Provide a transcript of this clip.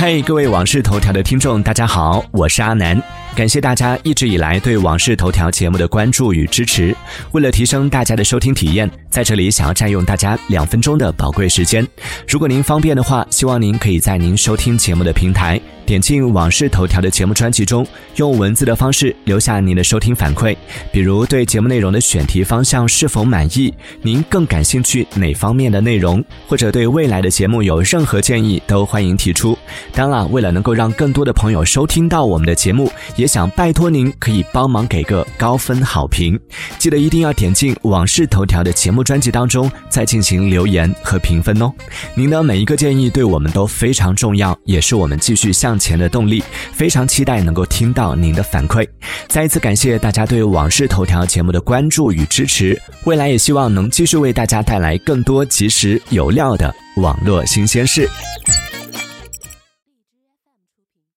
嗨，各位往事头条的听众，大家好，我是阿南。感谢大家一直以来对往事头条节目的关注与支持。为了提升大家的收听体验，在这里想要占用大家两分钟的宝贵时间。如果您方便的话，希望您可以在您收听节目的平台点进往事头条的节目专辑中，用文字的方式留下您的收听反馈，比如对节目内容的选题方向是否满意，您更感兴趣哪方面的内容，或者对未来的节目有任何建议，都欢迎提出。当然，为了能够让更多的朋友收听到我们的节目，也想拜托您可以帮忙给个高分好评。记得一定要点进往事头条的节目专辑当中，再进行留言和评分哦。您的每一个建议对我们都非常重要，也是我们继续向前的动力。非常期待能够听到您的反馈。再一次感谢大家对往事头条节目的关注与支持，未来也希望能继续为大家带来更多及时有料的网络新鲜事。